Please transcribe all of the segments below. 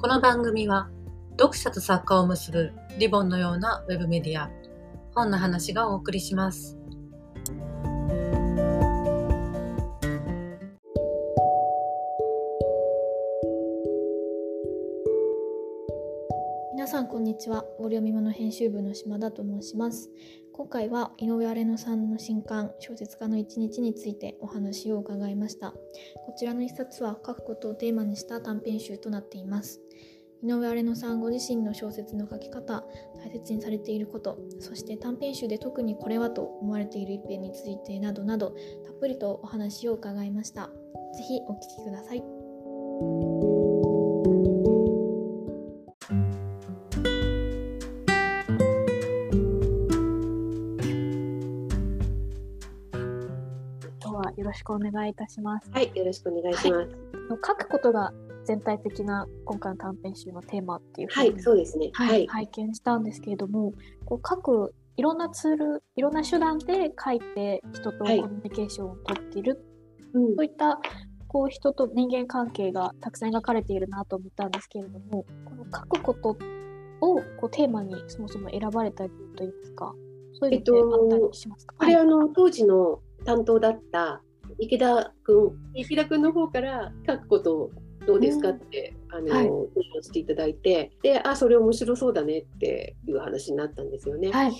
この番組は読者と作家を結ぶリボンのようなウェブメディア本の話がお送りします。皆さんこんにちは。オリオミモの編集部の島田と申します。今回は井上荒野さんの新刊小説家の一日についてお話を伺いました。こちらの一冊は書くことをテーマにした短編集となっています。井上荒野さんご自身の小説の書き方大切にされていることそして短編集で特にこれはと思われている一編についてなどなどたっぷりとお話を伺いました。ぜひお聞きください。しくお願いいたしますはい、よろしくお願いします。書くことが全体的な今回の短編集のテーマっていうふはい、うに、そうですね。ははいい。拝見したんですけれどもこう書くいろんなツールいろんな手段で書いて人とコはいミュニケーションをとっている、うんそういったこう人と人間関係がたくさん描かれているなと思ったんですけれどもこの書くことをこうテーマにそもそも選ばれた理由といいますかそういうのってあったりしますか、これ、はいあの、当時の担当だった池田君、池田君の方から書くことどうですかって、あの、はいしていただいて、で、あ、それ面白そうだねっていう話になったんですよね。はい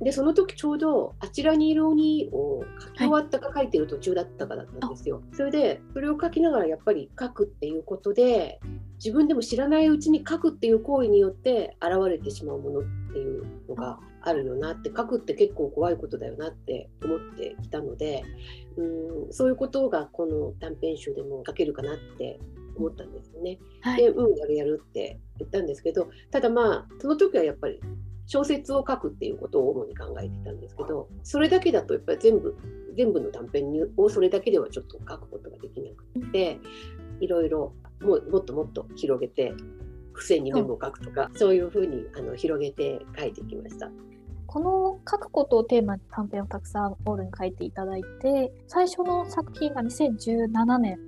で、その時ちょうど、あちらにいる鬼を書き終わったか書いてる途中だったかだったんですよ。それで、それを書きながらやっぱり書くっていうことで、自分でも知らないうちに書くっていう行為によって現れてしまうものっていうのがあるよなって書くって結構怖いことだよなって思ってきたのでうんそういうことがこの短編集でも書けるかなって思ったんですよね。はいで、うん、やるやるって言ったんですけど、ただまあ、その時はやっぱり小説を書くっていうことを主に考えてたんですけど、それだけだとやっぱり全部、全部の短編にをそれだけではちょっと書くことができなくて、いろいろもうもっともっと広げて、付箋にメモを書くとか、そういうふうにあの広げて書いてきました。この書くことをテーマに短編をたくさんオールに書いていただいて最初の作品が2017年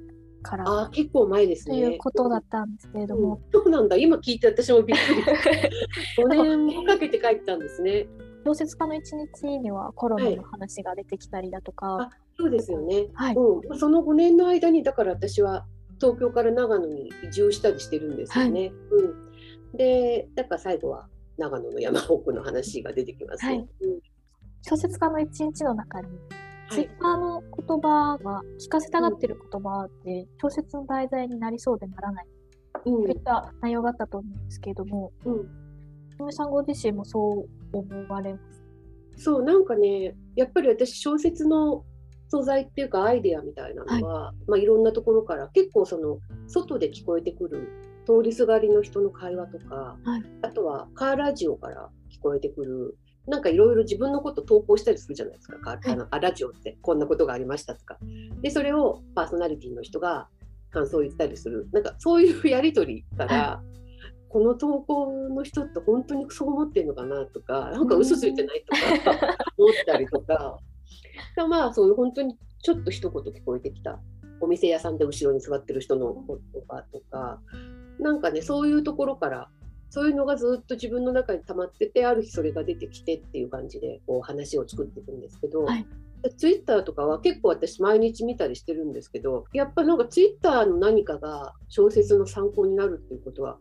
からああ、結構前ですね。ということだったんですけれども、うんそうなんだ、今聞いて私もびっくり。5年もかけて書いてたんですね。小説家の一日にはコロナの話が出てきたりだとか、あそうですよね。はい、うん、その5年の間にだから私は東京から長野に移住したりしてるんですよね。うん、でだから最後は長野の山奥の話が出てきます。ね。はい。うん。小説家の一日の中に、はい。ツイッターの言葉が聞かせたがってる言葉で、小説の題材になりそうでならない。うん。といった内容があったと思うんですけれども、うん。井上さんご自身もそう思われます？そうなんかねやっぱり私小説の素材っていうかアイデアみたいなのは、い。まあ、いろんなところから結構その外で聞こえてくる通りすがりの人の会話とか、はい。あとはカーラジオから聞こえてくるなんかいろいろ自分のこと投稿したりするじゃないですか、カーあのあラジオってこんなことがありましたとか。でそれをパーソナリティの人が感想を言ったりする。なんかそういうやり取りから、この投稿の人って本当にそう思ってるのかなとかなんか嘘ついてないとか 思ったりとかがまあそう本当にちょっと一言聞こえてきた。お店屋さんで後ろに座ってる人の言葉とか。なんかねそういうところからそういうのがずっと自分の中に溜まっててある日それが出てきてっていう感じでこう話を作っていくんですけど、はい。ツイッターとかは結構私毎日見たりしてるんですけどやっぱなんかツイッターの何かが小説の参考になるっていうことは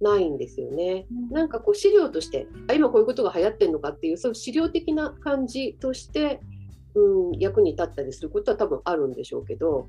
ないんですよね。なんかこう資料としてあ今こういうことが流行ってるのかっていうそういう資料的な感じとして、うん、役に立ったりすることは多分あるんでしょうけど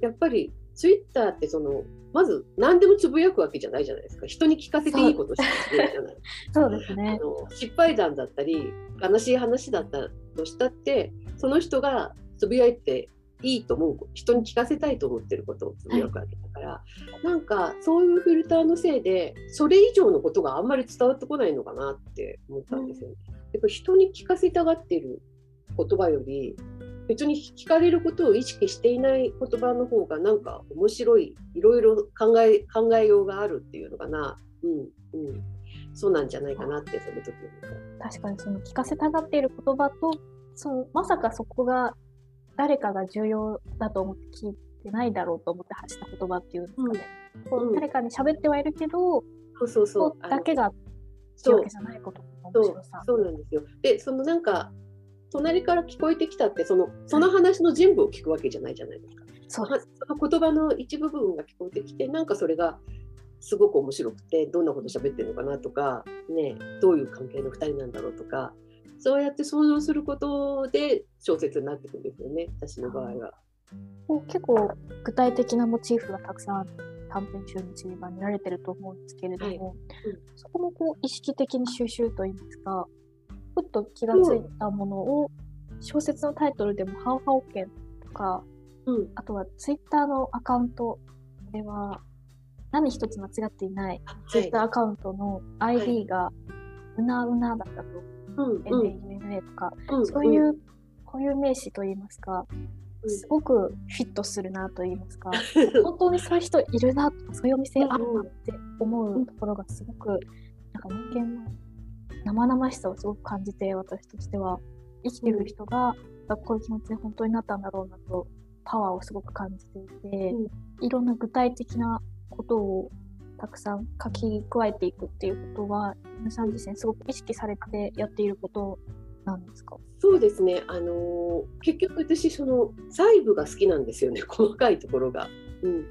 やっぱりツイッターってそのまず何でもつぶやくわけじゃないじゃないですか人に聞かせていいことしかしてないじゃない。そうですあね。の失敗談だったり悲しい話だったとしたってその人がつぶやいていいと思う人に聞かせたいと思ってることをつぶやくわけだから、なんかそういうフィルターのせいでそれ以上のことがあんまり伝わってこないのかなって思ったんですよね。やっぱ人に聞かせたがってる言葉より別に聞かれることを意識していない言葉の方がなんか面白いいろいろ考え考えようがあるっていうのかな、うんうん、そうなんじゃないかなってその時思った。確かにその聞かせたがっている言葉とそのまさかそこが誰かが重要だと思って聞いてないだろうと思って発した言葉っていうんですかね、こううん誰かに喋ってはいるけど、そうそうそうそ。だけがそうわけじゃないことのそう。そうなんですよ。で、そのなんか、隣から聞こえてきたって、そのその話の全部を聞くわけじゃないじゃないですか。そうはその言葉の一部分が聞こえてきて、なんかそれがすごく面白くて、どんなこと喋ってるのかなとか、ね、どういう関係の2人なんだろうとか、そうやって想像することで小説になっていくんですよね、私の場合は。結構具体的なモチーフがたくさん短編集の散り場にられてると思うんですけれども、はいうんそこもこう意識的に収集といいますかふっと気がついたものを小説のタイトルでも「ハウハオケン」とかうん、あとはツイッターのアカウントでは何一つ間違っていないツイッターアカウントの ID がうなうなだったと、うんうん。NAUNA とか、うんそういう固有名詞といいますか、うん。すごくフィットするなと言いますか、本当にそういう人いるなとか、そういうお店あるなって思うところがすごく、なんか人間の生々しさをすごく感じて、私としては、生きてる人が、こういう気持ちで本当になったんだろうなと、パワーをすごく感じていて、いろんな具体的なことをたくさん書き加えていくっていうことは、皆さん自身すごく意識されてやっていることなんですか？そうですね、あのー結局私その細部が好きなんですよね。細かいところが、うん。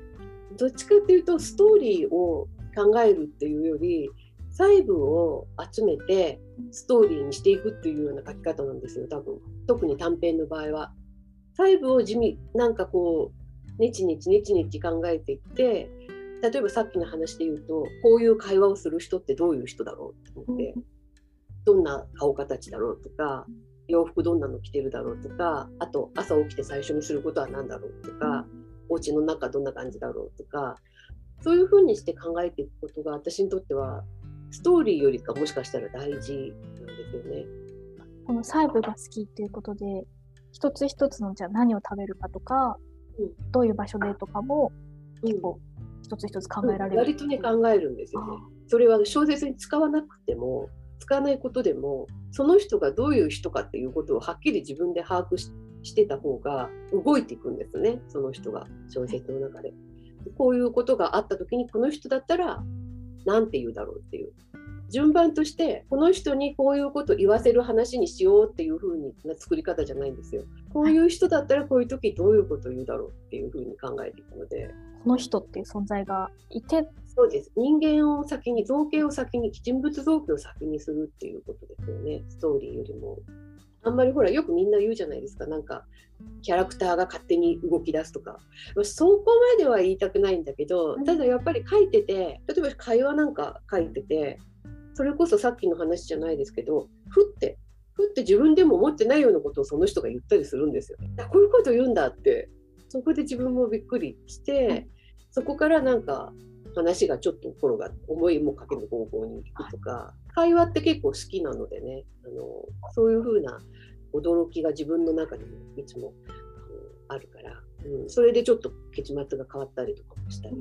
どっちかっていうとストーリーを考えるっていうより細部を集めてストーリーにしていくっていうような書き方なんですよ多分特に短編の場合は。細部を地味なんかこうネチネチネチネチ考えていって例えばさっきの話で言うとこういう会話をする人ってどういう人だろうと思って。どんな顔形だろうとか洋服どんなの着てるだろうとかあと朝起きて最初にすることは何だろうとか、お家の中どんな感じだろうとかそういうふうにして考えていくことが私にとってはストーリーよりかもしかしたら大事なんですよね。この細部が好きっていうことで一つ一つのじゃあ何を食べるかとか、うんどういう場所でとかもうん結構一つ一つ考えられる、割とね考えるんですよね。それは小説に使わなくても使わないことでもその人がどういう人かっていうことをはっきり自分で把握ししてた方が動いていくんですねその人が小説の中で。こういうことがあった時にこの人だったら何て言うだろうっていう順番としてこの人にこういうこと言わせる話にしようっていう風にな作り方じゃないんですよ。こういう人だったらこういう時どういうことを言うだろうっていう風に考えていくので。この人っていう存在がいてそうです。人間を先に、造形を先に、人物造形を先にするっていうことですよね、ストーリーよりも。あんまりほら、よくみんな言うじゃないですか、なんか、キャラクターが勝手に動き出すとか。そこまでは言いたくないんだけど、ただやっぱり書いてて、例えば会話なんか書いてて、それこそさっきの話じゃないですけど、ふって、ふって自分でも思ってないようなことをその人が言ったりするんですよ。あこういうこと言うんだって、そこで自分もびっくりして、そこからなんか話がちょっと転が思いもかける方向に行くとか、会話って結構好きなのでねあのそういう風な驚きが自分の中にもいつもあるから、うん、それでちょっと結末が変わったりとかもしたり。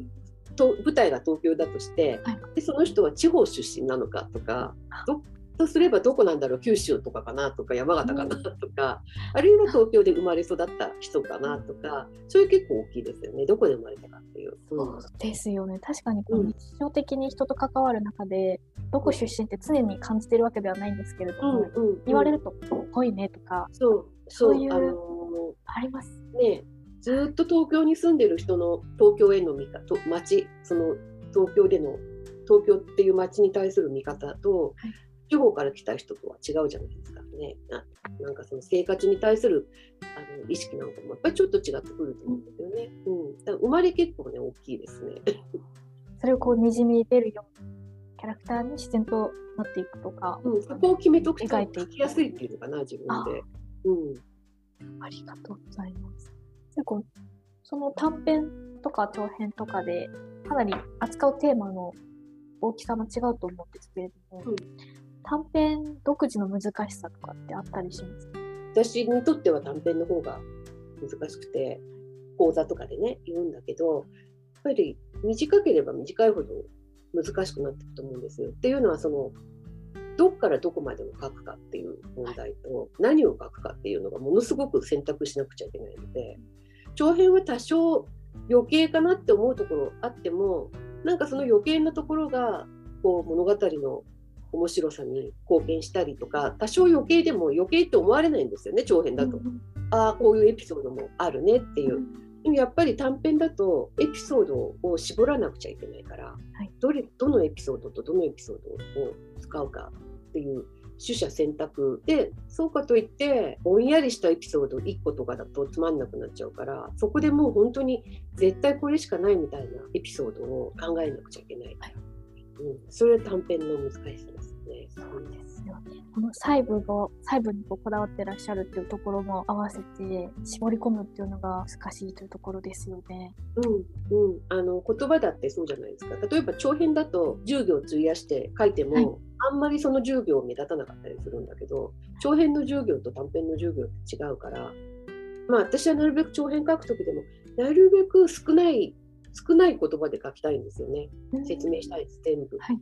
と舞台が東京だとして、はい。でその人は地方出身なのかとかどとすればどこなんだろう九州とかかなとか山形かなとか、あるいは東京で生まれ育った人かなとかそれ結構大きいですよね。どこで生まれたかっていう。うんですよね。確かにこううん。日常的に人と関わる中で、どこ出身って常に感じてるわけではないんですけれども、言われると「ぽいね」とかそうそうそういうあのあります。ーねずーっと東京に住んでる人の東京への見方街その東京での東京っていう街に対する見方と、はい地方から来た人とは違うじゃないですか。ね。ななんかその生活に対するあの意識なんかもやっぱりちょっと違ってくると思うんですよね、うん、だから生まれ結構ね大きいですね。それをこうにじみ出るようなキャラクターに自然となっていくとか、うん、そこを決めとくと描きやすいっていうのかな自分で。うん。ありがとうございます。でこうその短編とか長編とかでかなり扱うテーマの大きさも違うと思うんですけれども、うん短編独自の難しさとかってあったりします？か私にとっては短編の方が難しくて講座とかでね言うんだけどやっぱり短ければ短いほど難しくなっていくと思うんですよ。っていうのはそのどっからどこまでを書くかっていう問題と何を書くかっていうのがものすごく選択しなくちゃいけないので長編は多少余計かなって思うところあってもなんかその余計なところがこう物語の面白さに貢献したりとか多少余計でも余計って思われないんですよね長編だと。ああこういうエピソードもあるねっていう。でもやっぱり短編だとエピソードを絞らなくちゃいけないから、はい、どれどのエピソードとどのエピソードを使うかっていう取捨選択でそうかといってぼんやりしたエピソード1個とかだとつまんなくなっちゃうからそこでもう本当に絶対これしかないみたいなエピソードを考えなくちゃいけない、はい、うん、それは短編の難しさこの細部が細部にこだわってらっしゃるっていうところも合わせて絞り込むっていうのが難しいというところですよね。うんうん、あの言葉だってそうじゃないですか。例えば長編だと10行費やして書いても、はい、あんまりその10行目立たなかったりするんだけど長編の10行と短編の10行って違うからまあ私はなるべく長編書く時でもなるべく少ない少ない言葉で書きたいんですよね。説明したいです、全部。はい、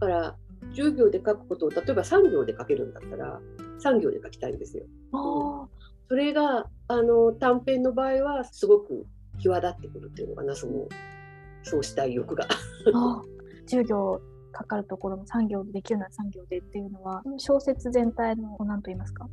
だから10行で書くことを例えば3行で書けるんだったら3行で書きたいんですよ。うん、それがあの短編の場合はすごく際立ってくるっていうのかなそのそうしたい欲が。10行かかるところも3行でできるなら3行でっていうのは小説全体の何と言いますか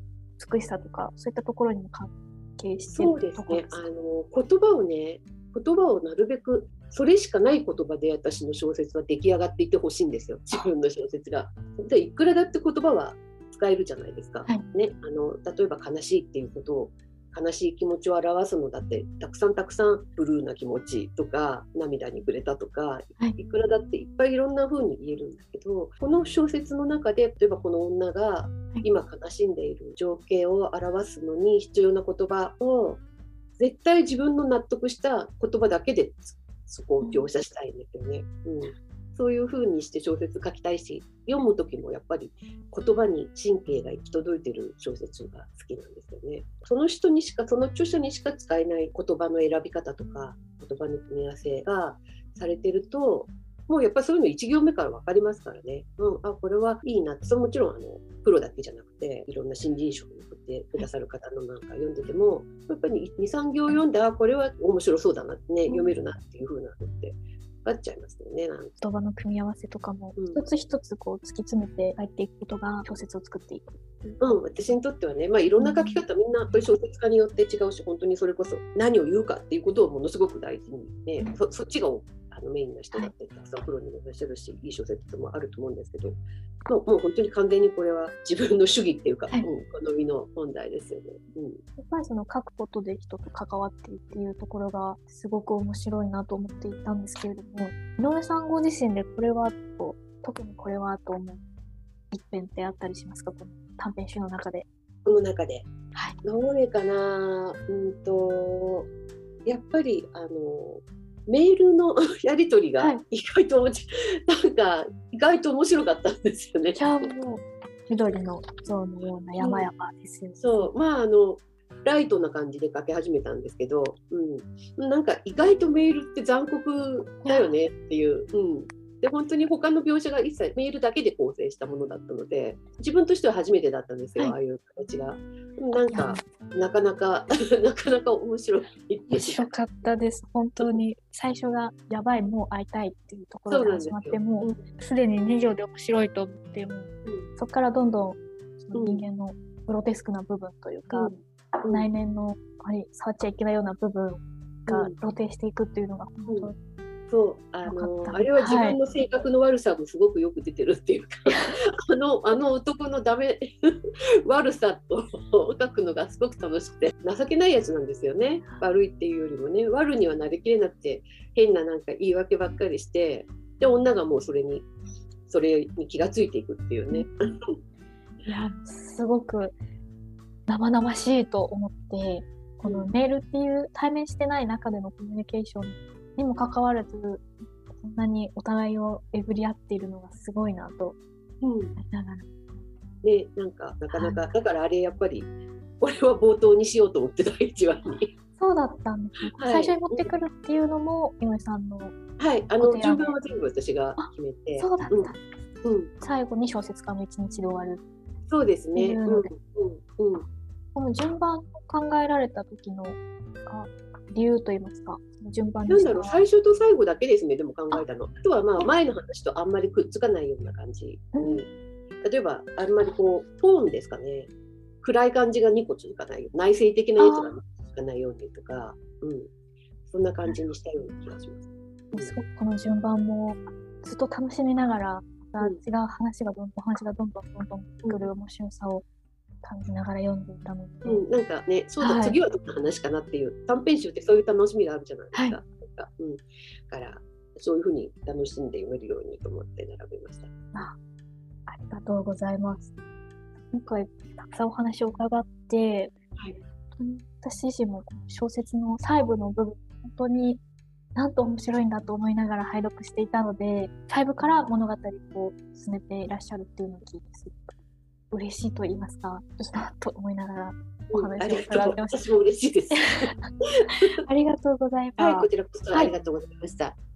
美しさとかそういったところにも関係してるそうですね。あの言葉をね言葉をなるべくそれしかない言葉で私の小説は出来上がっていてほしいんですよ。自分の小説が。でいくらだって言葉は使えるじゃないですか。はい、ね、あの例えば悲しいっていうことを悲しい気持ちを表すのだってたくさんたくさんブルーな気持ちとか涙にくれたとか、はい、いくらだっていっぱいいろんな風に言えるんだけどこの小説の中で例えばこの女が今悲しんでいる情景を表すのに必要な言葉を絶対自分の納得した言葉だけでそこを描写したいんですよね。うん、そういう風にして小説書きたいし読む時もやっぱり言葉に神経が行き届いてる小説が好きなんですよね。その人にしかその著者にしか使えない言葉の選び方とか言葉の組み合わせがされてるともうやっぱりそういうの1行目から分かりますからね、うん、あこれはいいなって。それもちろんあのプロだけじゃなくていろんな新人賞に送ってくださる方のなんか読んでてもやっぱり23行読んであこれは面白そうだなってね読めるなっていう風なのってかっちゃいますよね。言葉の組み合わせとかも、一つ一つこう突き詰めて書いていくことが小説を作っていく。うん、私にとってはね、まあ、いろんな書き方、みんなやっぱり小説家によって違うし、本当にそれこそ何を言うかっていうことをものすごく大事にね、そそっちがあのメインの人だってたくさんプロにもいらっしゃるし、いい小説もあると思うんですけど、もうもう本当に完全にこれは自分の主義っていうか、はい、うん、好みの問題ですよね。うん、やっぱりその書くことで人と関わってっていうところがすごく面白いなと思っていたんですけれども、井上さんご自身でこれはと、特にこれはと思う一編ってあったりしますか、この短編集の中で。この中で。はい、どれかな？うんと、やっぱりあのメールの やり取りが意外と、はい、なんか意外と面白かったんですよね。緑の像のような山々ですよ。ね。うん、そう。まああのライトな感じで書き始めたんですけど、うん、なんか意外とメールって残酷だよねっていう、うん、で本当に他の描写が一切メールだけで構成したものだったので自分としては初めてだったんですよ、はい、ああいう形が。なんかなかなか なかなか面白い。面白かったです。本当に最初がやばいもう会いたいっていうところで始まってもうすでに2行で面白いと思っても、うん、そこからどんどん人間のグロテスクな部分というか、うん、内面の触っちゃいけないような部分が露呈していくっていうのが本当にそうあのあれは自分の性格の悪さもすごくよく出てるっていうか、はい、あのあの男のダメ 悪さと書くのがすごく楽しくて情けないやつなんですよね。悪いっていうよりもね悪にはなりきれなくて変ななんか言い訳ばっかりしてで女がもうそれにそれに気がついていくっていうね。いやすごく生々しいと思ってこのメールっていう対面してない中でのコミュニケーションにもかかわらず、こんなにお互いをえぐり合っているのがすごいなと、うん、ながら。で、なんか、なかなか、はい、だからあれやっぱり、これは冒頭にしようと思って第一話に。そうだったんですね、はい、最初に持ってくるっていうのも、井上さんの。はい、あの、順番は全部私が決めて。そうだった、うん、うん。最後に小説家の一日で終わる。そうですね。うん、うん、うん。この順番を考えられた時の、あ理由といいますか、順番なんだろう、最初と最後だけですね、でも考えたの。あとはまあ前の話とあんまりくっつかないような感じ。うん、例えば、あんまりこう、トーンですかね。暗い感じが2個続かないよ。内省的なやつが2個続かないようにとか、うん。そんな感じにしたような気がします。すごくこの順番もずっと楽しみながら、また違う話がどんどん、話がどんどんどんどんくる面白さを感じながら読んでいたので、うん、なんかねそうだ、はい、次はどんな話かなっていう短編集ってそういう楽しみがあるじゃないですか。はい、かうん、だからそういうふうに楽しんで読めるようにと思って並べました。あありがとうございます。今回たくさんお話を伺って、はい、私自身も小説の細部の部分本当になんと面白いんだと思いながら拝読していたので細部から物語を進めていらっしゃるっていうのを聞いてすごく嬉しいと言いますかいいなと思いながらお話を伺ってました。私も嬉しいです。ありがとうございます。はい、こちらこそありがとうございました。はい